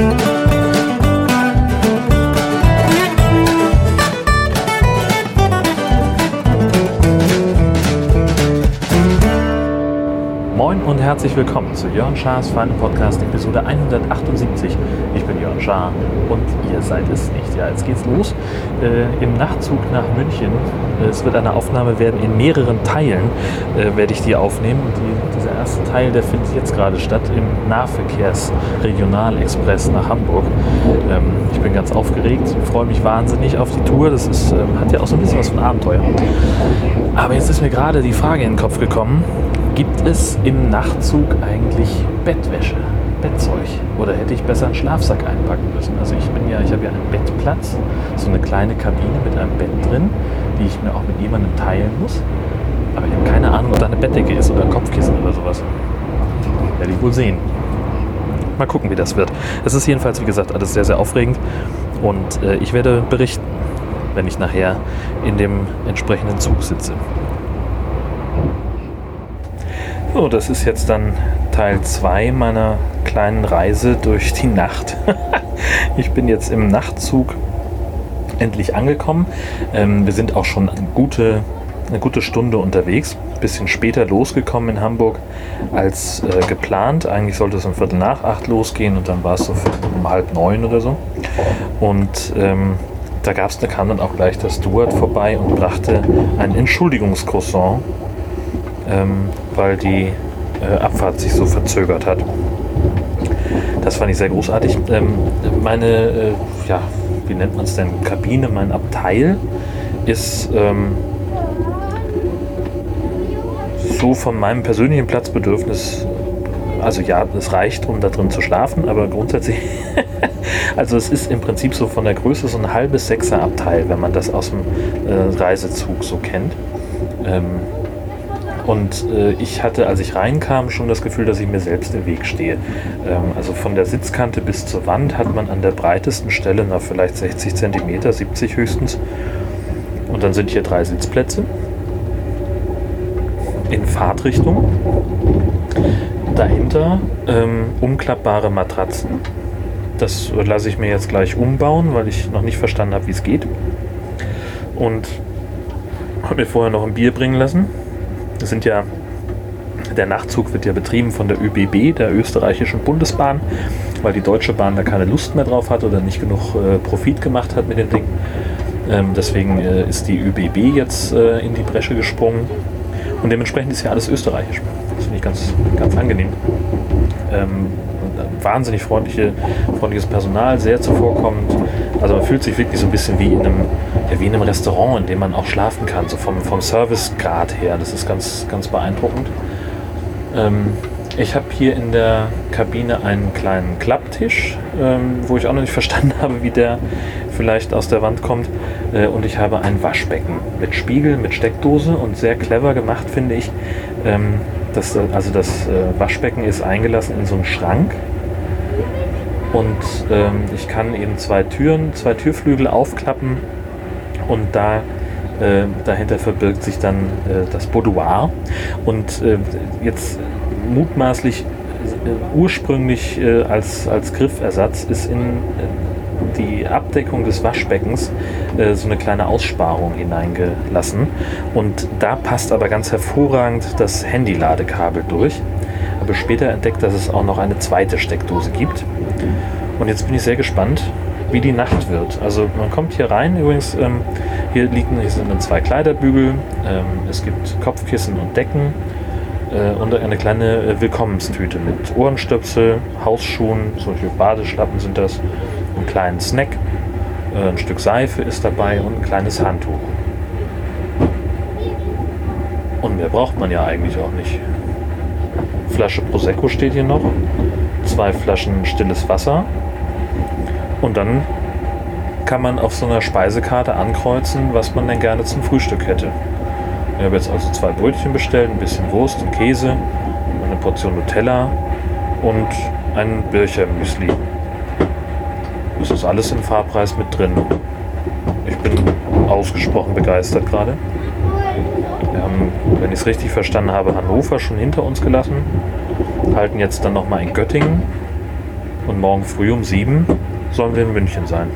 Moin und herzlich willkommen zu Jörn Schars Feinen Podcast Episode 178. Ich bin Jörn Schaar und ihr seid es nicht. Ja, jetzt geht's los äh, im Nachtzug nach München. Es wird eine Aufnahme werden in mehreren Teilen, äh, werde ich die aufnehmen. Die, dieser erste Teil, der findet jetzt gerade statt im Nahverkehrs-Regionalexpress nach Hamburg. Ähm, ich bin ganz aufgeregt, freue mich wahnsinnig auf die Tour. Das ist, ähm, hat ja auch so ein bisschen was von Abenteuer. Aber jetzt ist mir gerade die Frage in den Kopf gekommen, Gibt es im Nachtzug eigentlich Bettwäsche, Bettzeug? Oder hätte ich besser einen Schlafsack einpacken müssen? Also ich bin ja, ich habe ja einen Bettplatz, so eine kleine Kabine mit einem Bett drin, die ich mir auch mit jemandem teilen muss. Aber ich habe keine Ahnung, ob da eine Bettdecke ist oder ein Kopfkissen oder sowas. Werde ich wohl sehen. Mal gucken, wie das wird. Es ist jedenfalls, wie gesagt, alles sehr, sehr aufregend. Und äh, ich werde berichten, wenn ich nachher in dem entsprechenden Zug sitze. So, das ist jetzt dann Teil 2 meiner kleinen Reise durch die Nacht. ich bin jetzt im Nachtzug endlich angekommen. Ähm, wir sind auch schon eine gute, eine gute Stunde unterwegs. Bisschen später losgekommen in Hamburg als äh, geplant. Eigentlich sollte es um Viertel nach acht losgehen und dann war es so um halb neun oder so. Und ähm, da gab's, da kam dann auch gleich der Steward vorbei und brachte ein Entschuldigungscroissant ähm, weil die äh, Abfahrt sich so verzögert hat. Das fand ich sehr großartig. Ähm, meine, äh, ja, wie nennt man es denn, Kabine, mein Abteil ist ähm, so von meinem persönlichen Platzbedürfnis, also ja, es reicht, um da drin zu schlafen, aber grundsätzlich, also es ist im Prinzip so von der Größe so ein halbes Sechser Abteil, wenn man das aus dem äh, Reisezug so kennt. Ähm, und äh, ich hatte, als ich reinkam, schon das Gefühl, dass ich mir selbst im Weg stehe. Ähm, also von der Sitzkante bis zur Wand hat man an der breitesten Stelle noch vielleicht 60 cm, 70 höchstens. Und dann sind hier drei Sitzplätze in Fahrtrichtung. Dahinter ähm, umklappbare Matratzen. Das lasse ich mir jetzt gleich umbauen, weil ich noch nicht verstanden habe, wie es geht. Und habe mir vorher noch ein Bier bringen lassen. Das sind ja, der Nachtzug wird ja betrieben von der ÖBB, der österreichischen Bundesbahn, weil die Deutsche Bahn da keine Lust mehr drauf hat oder nicht genug äh, Profit gemacht hat mit den Dingen. Ähm, deswegen äh, ist die ÖBB jetzt äh, in die Bresche gesprungen. Und dementsprechend ist ja alles österreichisch. Das finde ich ganz, ganz angenehm. Ähm, wahnsinnig freundliche, freundliches Personal, sehr zuvorkommend. Also man fühlt sich wirklich so ein bisschen wie in einem, wie in einem Restaurant, in dem man auch schlafen kann, so vom, vom Servicegrad her. Das ist ganz, ganz beeindruckend. Ähm, ich habe hier in der Kabine einen kleinen Klapptisch, ähm, wo ich auch noch nicht verstanden habe, wie der vielleicht aus der Wand kommt. Äh, und ich habe ein Waschbecken mit Spiegel, mit Steckdose und sehr clever gemacht, finde ich. Ähm, das, also das äh, Waschbecken ist eingelassen in so einen Schrank und ähm, ich kann eben zwei Türen, zwei Türflügel aufklappen und da äh, dahinter verbirgt sich dann äh, das Boudoir. Und äh, jetzt mutmaßlich äh, ursprünglich äh, als, als Griffersatz ist in äh, die Abdeckung des Waschbeckens so eine kleine Aussparung hineingelassen. Und da passt aber ganz hervorragend das Handy-Ladekabel durch. Aber später entdeckt, dass es auch noch eine zweite Steckdose gibt. Und jetzt bin ich sehr gespannt, wie die Nacht wird. Also man kommt hier rein, übrigens, ähm, hier liegen hier sind dann zwei Kleiderbügel, ähm, es gibt Kopfkissen und Decken äh, und eine kleine äh, Willkommenstüte mit Ohrenstöpsel, Hausschuhen, solche Badeschlappen sind das, einen kleinen Snack, äh, ein Stück Seife ist dabei und ein kleines Handtuch. Und mehr braucht man ja eigentlich auch nicht. Flasche Prosecco steht hier noch, zwei Flaschen stilles Wasser und dann kann man auf so einer Speisekarte ankreuzen, was man denn gerne zum Frühstück hätte. Ich habe jetzt also zwei Brötchen bestellt, ein bisschen Wurst und Käse, eine Portion Nutella und ein Bircher Müsli. Das ist alles im Fahrpreis mit drin. Ich bin ausgesprochen begeistert gerade. Wir haben, wenn ich es richtig verstanden habe, Hannover schon hinter uns gelassen. Halten jetzt dann nochmal in Göttingen Und morgen früh um sieben sollen wir in München sein.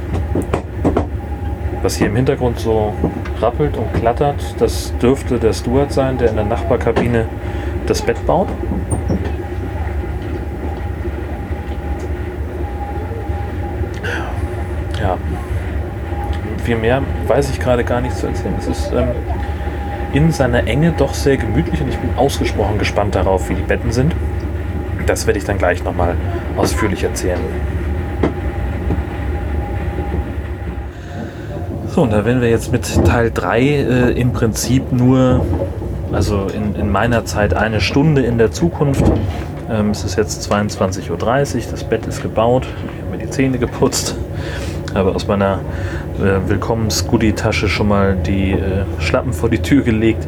Was hier im Hintergrund so rappelt und klattert, das dürfte der Stuart sein, der in der Nachbarkabine das Bett baut. Ja, viel mehr weiß ich gerade gar nicht zu erzählen. Es ist ähm, in seiner Enge doch sehr gemütlich und ich bin ausgesprochen gespannt darauf, wie die Betten sind. Das werde ich dann gleich nochmal ausführlich erzählen. So, und da werden wir jetzt mit Teil 3 äh, im Prinzip nur, also in, in meiner Zeit eine Stunde in der Zukunft. Ähm, es ist jetzt 22.30 Uhr, das Bett ist gebaut, ich habe mir die Zähne geputzt, habe aus meiner äh, Willkommens-Goodie-Tasche schon mal die äh, Schlappen vor die Tür gelegt,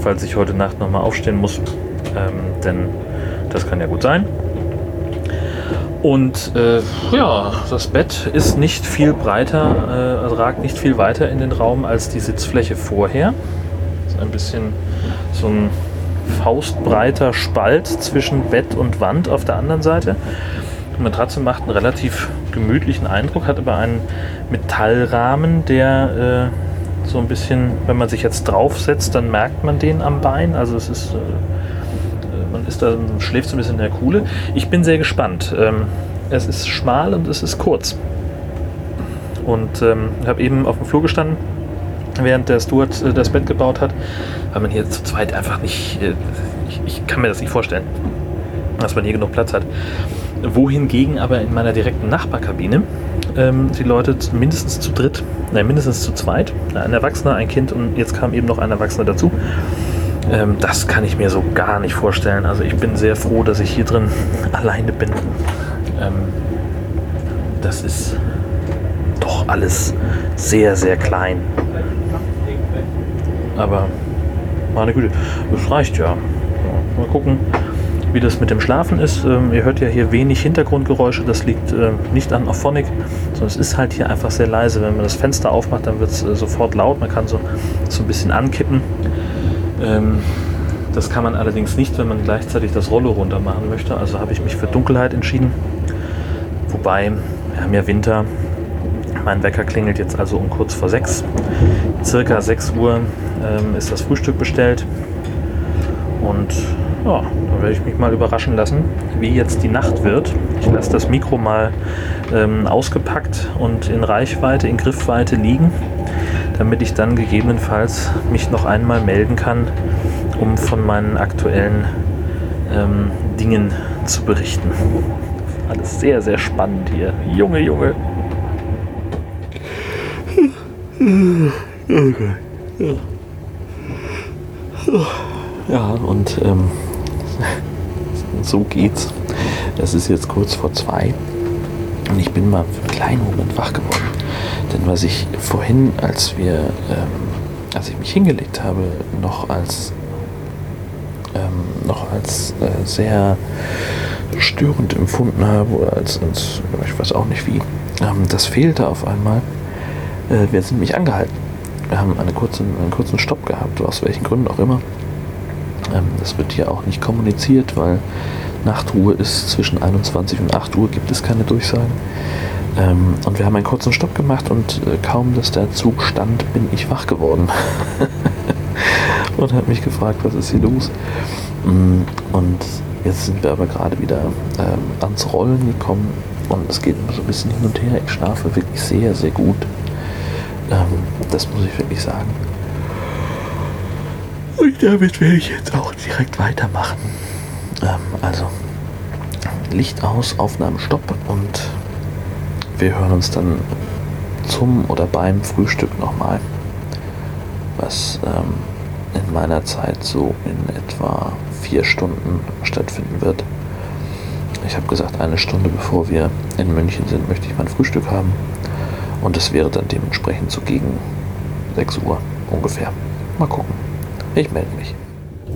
falls ich heute Nacht nochmal aufstehen muss. Ähm, denn das kann ja gut sein. Und äh, ja, das Bett ist nicht viel breiter, äh, ragt nicht viel weiter in den Raum als die Sitzfläche vorher. Ist ein bisschen so ein faustbreiter Spalt zwischen Bett und Wand auf der anderen Seite. Die Matratze macht einen relativ gemütlichen Eindruck, hat aber einen Metallrahmen, der äh, so ein bisschen, wenn man sich jetzt draufsetzt, dann merkt man den am Bein. Also es ist, äh, man ist da, schläft so ein bisschen in der Kuhle. Ich bin sehr gespannt. Ähm, es ist schmal und es ist kurz. Und ähm, habe eben auf dem Flur gestanden, während der Stuart äh, das Bett gebaut hat, weil man hier zu zweit einfach nicht, äh, ich, ich kann mir das nicht vorstellen, dass man hier genug Platz hat wohingegen aber in meiner direkten Nachbarkabine ähm, die Leute mindestens zu dritt, nein, mindestens zu zweit, ein Erwachsener, ein Kind und jetzt kam eben noch ein Erwachsener dazu. Ähm, das kann ich mir so gar nicht vorstellen. Also ich bin sehr froh, dass ich hier drin alleine bin. Ähm, das ist doch alles sehr, sehr klein. Aber meine Güte, das reicht ja. Mal gucken wie das mit dem Schlafen ist. Ähm, ihr hört ja hier wenig Hintergrundgeräusche, das liegt äh, nicht an Auphonic, sondern es ist halt hier einfach sehr leise. Wenn man das Fenster aufmacht, dann wird es äh, sofort laut, man kann so, so ein bisschen ankippen. Ähm, das kann man allerdings nicht, wenn man gleichzeitig das Rollo runter machen möchte. Also habe ich mich für Dunkelheit entschieden. Wobei, wir haben ja Winter. Mein Wecker klingelt jetzt also um kurz vor sechs. Circa 6 Uhr ähm, ist das Frühstück bestellt. Und ja, da werde ich mich mal überraschen lassen, wie jetzt die Nacht wird. Ich lasse das Mikro mal ähm, ausgepackt und in Reichweite, in Griffweite liegen, damit ich dann gegebenenfalls mich noch einmal melden kann, um von meinen aktuellen ähm, Dingen zu berichten. Alles sehr, sehr spannend hier. Junge, Junge. Okay. Ja. Ja, und ähm, so geht's. Es ist jetzt kurz vor zwei und ich bin mal für einen kleinen Moment wach geworden. Denn was ich vorhin, als wir, ähm, als ich mich hingelegt habe, noch als ähm, noch als äh, sehr störend empfunden habe oder als, als ich weiß auch nicht wie, ähm, das fehlte auf einmal. Äh, wir sind mich angehalten. Wir haben eine kurzen, einen kurzen Stopp gehabt, aus welchen Gründen auch immer. Ähm, das wird hier auch nicht kommuniziert, weil Nachtruhe ist zwischen 21 und 8 Uhr, gibt es keine Durchsagen. Ähm, und wir haben einen kurzen Stopp gemacht und äh, kaum, dass der Zug stand, bin ich wach geworden. und habe mich gefragt, was ist hier los? Mm, und jetzt sind wir aber gerade wieder ähm, ans Rollen gekommen und es geht so ein bisschen hin und her. Ich schlafe wirklich sehr, sehr gut. das muss ich wirklich sagen. Und damit werde ich jetzt auch direkt weitermachen. Ähm, also Licht aus, Aufnahme stopp und wir hören uns dann zum oder beim Frühstück nochmal, was ähm, in meiner Zeit so in etwa vier Stunden stattfinden wird. Ich habe gesagt, eine Stunde bevor wir in München sind, möchte ich mein Frühstück haben. Und es wäre dann dementsprechend so gegen 6 Uhr ungefähr. Mal gucken. Ich melde mich.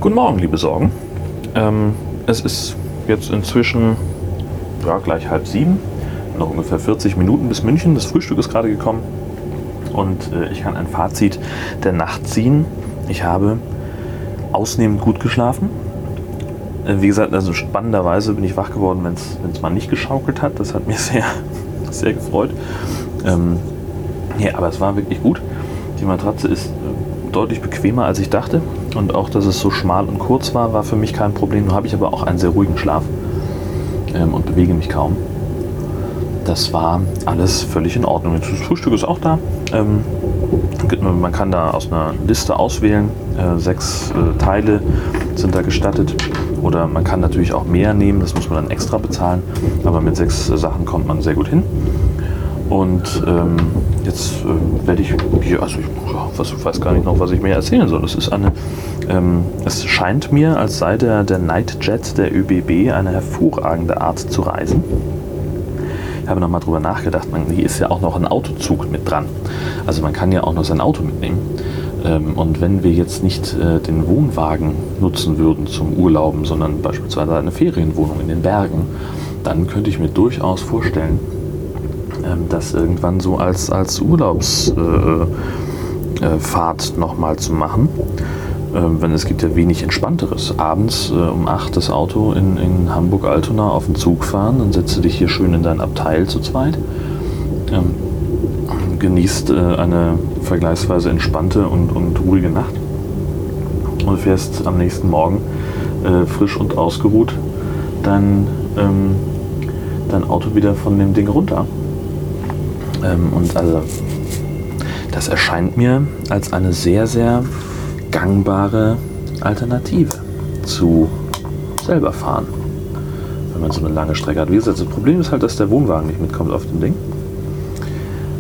Guten Morgen, liebe Sorgen. Ähm, es ist jetzt inzwischen ja, gleich halb sieben. Noch ungefähr 40 Minuten bis München. Das Frühstück ist gerade gekommen. Und äh, ich kann ein Fazit der Nacht ziehen. Ich habe ausnehmend gut geschlafen. Äh, wie gesagt, also spannenderweise bin ich wach geworden, wenn es mal nicht geschaukelt hat. Das hat mir sehr, sehr gefreut. Ähm, ja, aber es war wirklich gut. Die Matratze ist äh, deutlich bequemer, als ich dachte. Und auch, dass es so schmal und kurz war, war für mich kein Problem. Nur habe ich aber auch einen sehr ruhigen Schlaf ähm, und bewege mich kaum. Das war alles völlig in Ordnung. Das Frühstück ist auch da. Ähm, man kann da aus einer Liste auswählen. Äh, sechs äh, Teile sind da gestattet. Oder man kann natürlich auch mehr nehmen, das muss man dann extra bezahlen. Aber mit sechs äh, Sachen kommt man sehr gut hin. Und ähm, jetzt äh, werde ich, also ich, was, weiß gar nicht noch, was ich mehr erzählen soll. Ähm, es scheint mir, als sei der, der Nightjet der ÖBB eine hervorragende Art zu reisen. Ich habe nochmal drüber nachgedacht, man, hier ist ja auch noch ein Autozug mit dran. Also man kann ja auch noch sein Auto mitnehmen. Ähm, und wenn wir jetzt nicht äh, den Wohnwagen nutzen würden zum Urlauben, sondern beispielsweise eine Ferienwohnung in den Bergen, dann könnte ich mir durchaus vorstellen, ähm, das irgendwann so als, als Urlaubsfahrt äh, äh, nochmal zu machen. Ähm, wenn es gibt ja wenig Entspannteres. Abends äh, um 8 das Auto in, in Hamburg-Altona auf den Zug fahren, dann setzt du dich hier schön in dein Abteil zu zweit. Ähm, genießt äh, eine vergleichsweise entspannte und, und ruhige Nacht und fährst am nächsten Morgen äh, frisch und ausgeruht dein, ähm, dein Auto wieder von dem Ding runter. Ähm, und also das erscheint mir als eine sehr, sehr gangbare Alternative zu selber fahren. Wenn man so eine lange Strecke hat. Wie gesagt, das Problem ist halt, dass der Wohnwagen nicht mitkommt auf dem Ding.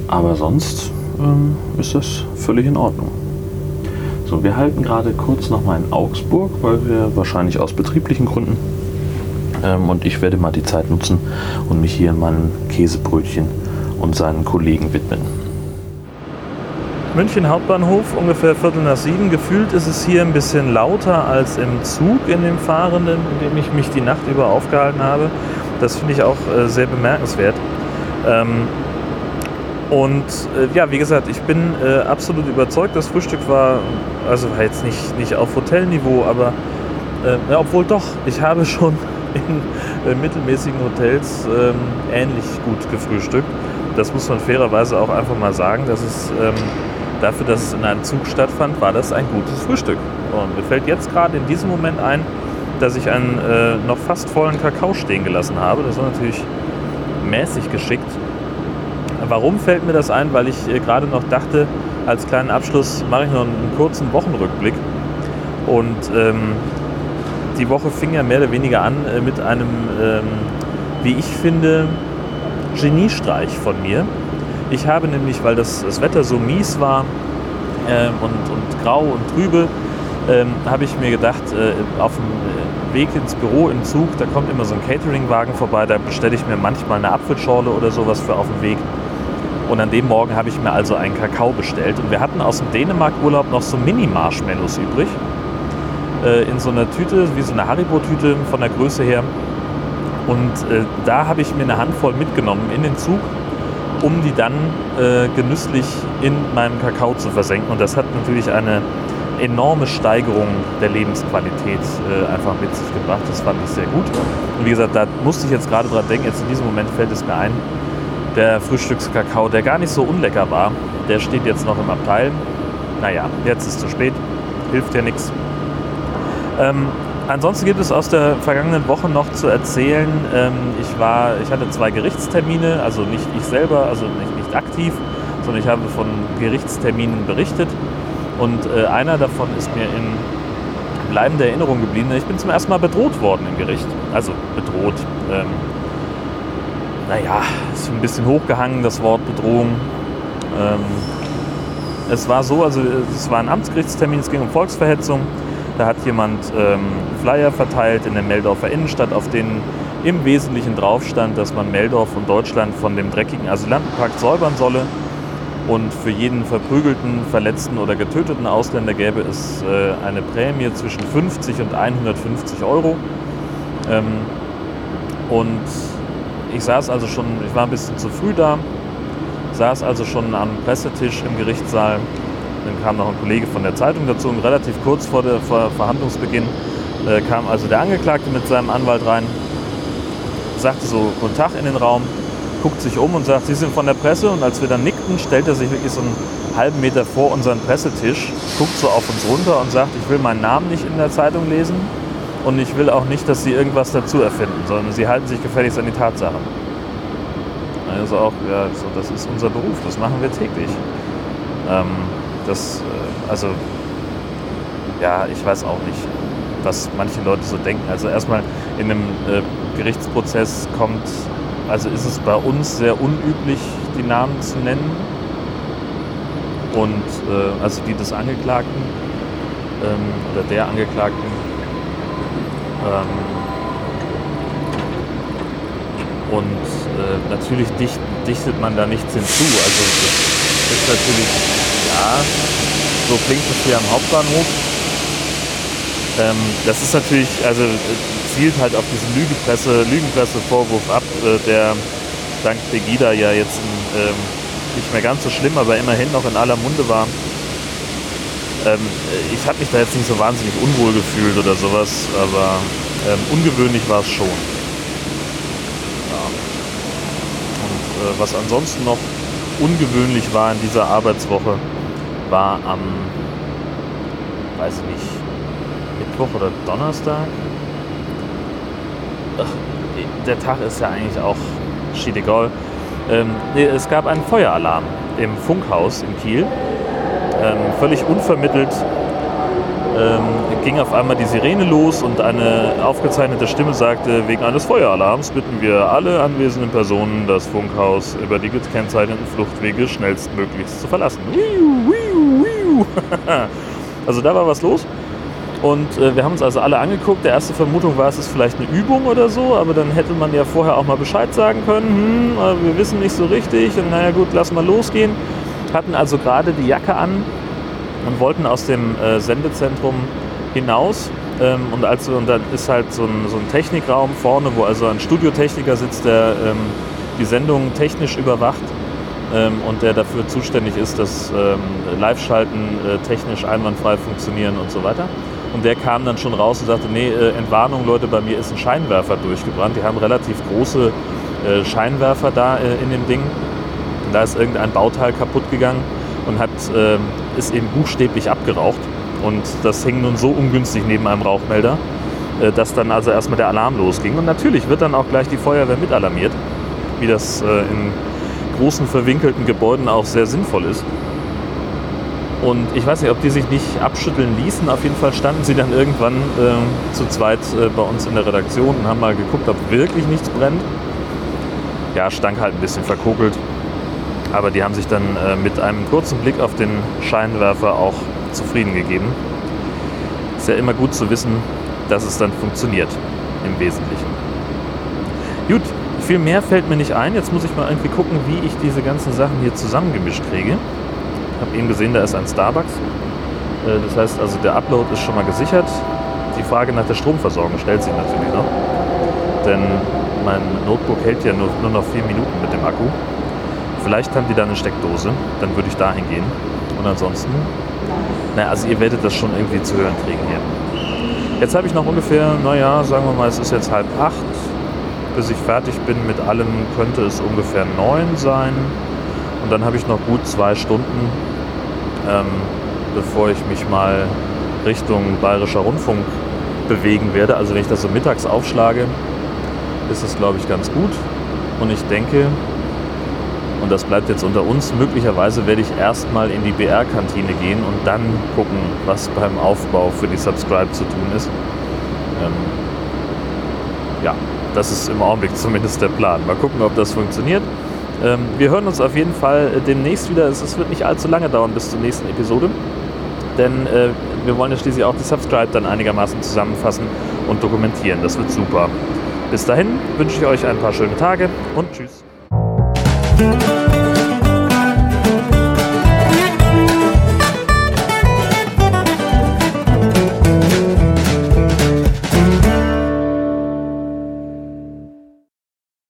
Aber sonst ähm, ist das völlig in Ordnung. So, wir halten gerade kurz nochmal in Augsburg, weil wir wahrscheinlich aus betrieblichen Gründen ähm, und ich werde mal die Zeit nutzen und mich hier in meinem Käsebrötchen und seinen Kollegen widmen. München Hauptbahnhof, ungefähr Viertel nach sieben. Gefühlt ist es hier ein bisschen lauter als im Zug in dem Fahrenden, in dem ich mich die Nacht über aufgehalten habe. Das finde ich auch äh, sehr bemerkenswert. Ähm, und äh, ja, wie gesagt, ich bin äh, absolut überzeugt. Das Frühstück war, also war jetzt nicht, nicht auf Hotelniveau, aber äh, ja, obwohl doch, ich habe schon in äh, mittelmäßigen Hotels ähm, ähnlich gut gefrühstückt das muss man fairerweise auch einfach mal sagen, dass es ähm, dafür, dass es in einem Zug stattfand, war das ein gutes Frühstück. Und mir fällt jetzt gerade in diesem Moment ein, dass ich einen äh, noch fast vollen Kakao stehen gelassen habe. Das war natürlich mäßig geschickt. Warum fällt mir das ein? Weil ich äh, gerade noch dachte, als kleinen Abschluss mache ich noch einen kurzen Wochenrückblick. Und ähm, die Woche fing ja mehr oder weniger an äh, mit einem, ähm, wie ich finde, Geniestreich von mir. Ich habe nämlich, weil das, das Wetter so mies war äh, und, und grau und trübe, ähm, habe ich mir gedacht, äh, auf dem äh, Weg ins Büro im Zug, da kommt immer so ein Cateringwagen vorbei, da bestelle ich mir manchmal eine Apfelschorle oder sowas für auf dem Weg. Und an dem Morgen habe ich mir also einen Kakao bestellt. Und wir hatten aus dem Dänemark-Urlaub noch so Mini-Marshmallows übrig. Äh, in so einer Tüte, wie so eine Haribo-Tüte von der Größe her. Und äh, da habe ich mir eine Handvoll mitgenommen in den Zug, um die dann äh, genüsslich in meinem Kakao zu versenken. Und das hat natürlich eine enorme Steigerung der Lebensqualität äh, einfach mit sich gebracht. Das fand ich sehr gut. Und wie gesagt, da musste ich jetzt gerade dran denken. Jetzt in diesem Moment fällt es mir ein, der Frühstückskakao, der gar nicht so unlecker war, der steht jetzt noch im Abteil. Naja, jetzt ist es zu spät, hilft ja nichts. Ähm, Ansonsten gibt es aus der vergangenen Woche noch zu erzählen, ähm, ich, war, ich hatte zwei Gerichtstermine, also nicht ich selber, also nicht, nicht aktiv, sondern ich habe von Gerichtsterminen berichtet. Und äh, einer davon ist mir in bleibender Erinnerung geblieben. Ich bin zum ersten Mal bedroht worden im Gericht. Also bedroht. Ähm, naja, ist ein bisschen hochgehangen, das Wort Bedrohung. Ähm, es war so, also es war ein Amtsgerichtstermin, es ging um Volksverhetzung. Da hat jemand ähm, Flyer verteilt in der Meldorfer Innenstadt, auf denen im Wesentlichen drauf stand, dass man Meldorf und Deutschland von dem dreckigen Asylantenpakt säubern solle. Und für jeden verprügelten, verletzten oder getöteten Ausländer gäbe es äh, eine Prämie zwischen 50 und 150 Euro. Ähm, und ich saß also schon, ich war ein bisschen zu früh da, saß also schon am Pressetisch im Gerichtssaal dann kam noch ein Kollege von der Zeitung dazu und relativ kurz vor der Verhandlungsbeginn äh, kam also der Angeklagte mit seinem Anwalt rein, sagte so Guten Tag in den Raum, guckt sich um und sagt, Sie sind von der Presse. Und als wir dann nickten, stellt er sich wirklich so einen halben Meter vor unseren Pressetisch, guckt so auf uns runter und sagt, ich will meinen Namen nicht in der Zeitung lesen und ich will auch nicht, dass Sie irgendwas dazu erfinden, sondern Sie halten sich gefälligst an die Tatsachen. Also auch, ja, so, das ist unser Beruf, das machen wir täglich. Ähm, das, äh, also, ja, ich weiß auch nicht, was manche Leute so denken. Also erstmal in einem äh, Gerichtsprozess kommt, also ist es bei uns sehr unüblich, die Namen zu nennen. Und äh, also die des Angeklagten ähm, oder der Angeklagten. Ähm, und natürlich dicht, dichtet man da nichts hinzu. Also das ist natürlich, so klingt es hier am Hauptbahnhof. Ähm, das ist natürlich, also zielt halt auf diesen Lügenpresse, Lügenpresse-Vorwurf ab, äh, der dank Pegida ja jetzt ähm, nicht mehr ganz so schlimm, aber immerhin noch in aller Munde war. Ähm, ich habe mich da jetzt nicht so wahnsinnig unwohl gefühlt oder sowas, aber ähm, ungewöhnlich war es schon. Ja. Und äh, was ansonsten noch ungewöhnlich war in dieser Arbeitswoche, war am, weiß ich nicht, Mittwoch oder Donnerstag. Ach, der Tag ist ja eigentlich auch shit egal. Ähm, es gab einen Feueralarm im Funkhaus in Kiel. Ähm, völlig unvermittelt ähm, ging auf einmal die Sirene los und eine aufgezeichnete Stimme sagte, wegen eines Feueralarms bitten wir alle anwesenden Personen, das Funkhaus über die gekennzeichneten Fluchtwege schnellstmöglichst zu verlassen. also da war was los. Und äh, wir haben uns also alle angeguckt. Der erste Vermutung war, es ist vielleicht eine Übung oder so, aber dann hätte man ja vorher auch mal Bescheid sagen können. Hm, wir wissen nicht so richtig. Und naja, gut, lass mal losgehen. Hatten also gerade die Jacke an und wollten aus dem äh, Sendezentrum hinaus. Ähm, und, also, und da ist halt so ein, so ein, Technikraum vorne, wo also ein Studiotechniker sitzt, der ähm, die Sendung technisch überwacht und der dafür zuständig ist, dass ähm, Live-Schalten äh, technisch einwandfrei funktionieren und so weiter. Und der kam dann schon raus und sagte, nee, äh, Entwarnung, Leute, bei mir ist ein Scheinwerfer durchgebrannt. Die haben relativ große äh, Scheinwerfer da in dem Ding. Da ist irgendein Bauteil kaputt gegangen und hat, ähm, ist eben buchstäblich abgeraucht. Und das hing nun so ungünstig neben einem Rauchmelder, dass dann also erstmal der Alarm losging. Und natürlich wird dann auch gleich die Feuerwehr mit alarmiert, wie das in großen verwinkelten Gebäuden auch sehr sinnvoll ist. Und ich weiß nicht, ob die sich nicht abschütteln ließen. Auf jeden Fall standen sie dann irgendwann äh, zu zweit äh, bei uns in der Redaktion und haben mal geguckt, ob wirklich nichts brennt. Ja, stank halt ein bisschen verkokelt. Aber die haben sich dann äh, mit einem kurzen Blick auf den Scheinwerfer auch zufrieden gegeben. Ist ja immer gut zu wissen, dass es dann funktioniert im Wesentlichen. Gut, viel mehr fällt mir nicht ein. Jetzt muss ich mal irgendwie gucken, wie ich diese ganzen Sachen hier zusammengemischt kriege habe eben gesehen, da ist ein Starbucks. Äh, das heißt also, der Upload ist schon mal gesichert. Die Frage nach der Stromversorgung stellt sich natürlich noch. Denn mein Notebook hält ja nur, nur noch vier Minuten mit dem Akku. Vielleicht haben die da eine Steckdose, dann würde ich dahin gehen. Und ansonsten, naja, also ihr werdet das schon irgendwie zu hören kriegen hier. Jetzt habe ich noch ungefähr, naja, sagen wir mal, es ist jetzt halb acht. Bis ich fertig bin mit allem, könnte es ungefähr neun sein. Und dann habe ich noch gut zwei Stunden, ähm, bevor ich mich mal Richtung Bayerischer Rundfunk bewegen werde. Also wenn ich das so mittags aufschlage, ist es, glaube ich, ganz gut. Und ich denke, und das bleibt jetzt unter uns, möglicherweise werde ich erstmal in die BR-Kantine gehen und dann gucken, was beim Aufbau für die Subscribe zu tun ist. Ähm, ja, das ist im Augenblick zumindest der Plan. Mal gucken, ob das funktioniert. Ähm, wir hören uns auf jeden Fall äh, demnächst wieder. Es, wird nicht allzu lange dauern bis zur nächsten Episode. Denn äh, wir wollen ja schließlich auch die Subscribe dann einigermaßen zusammenfassen und dokumentieren. Das wird super. Bis dahin wünsche ich euch ein paar schöne Tage und tschüss.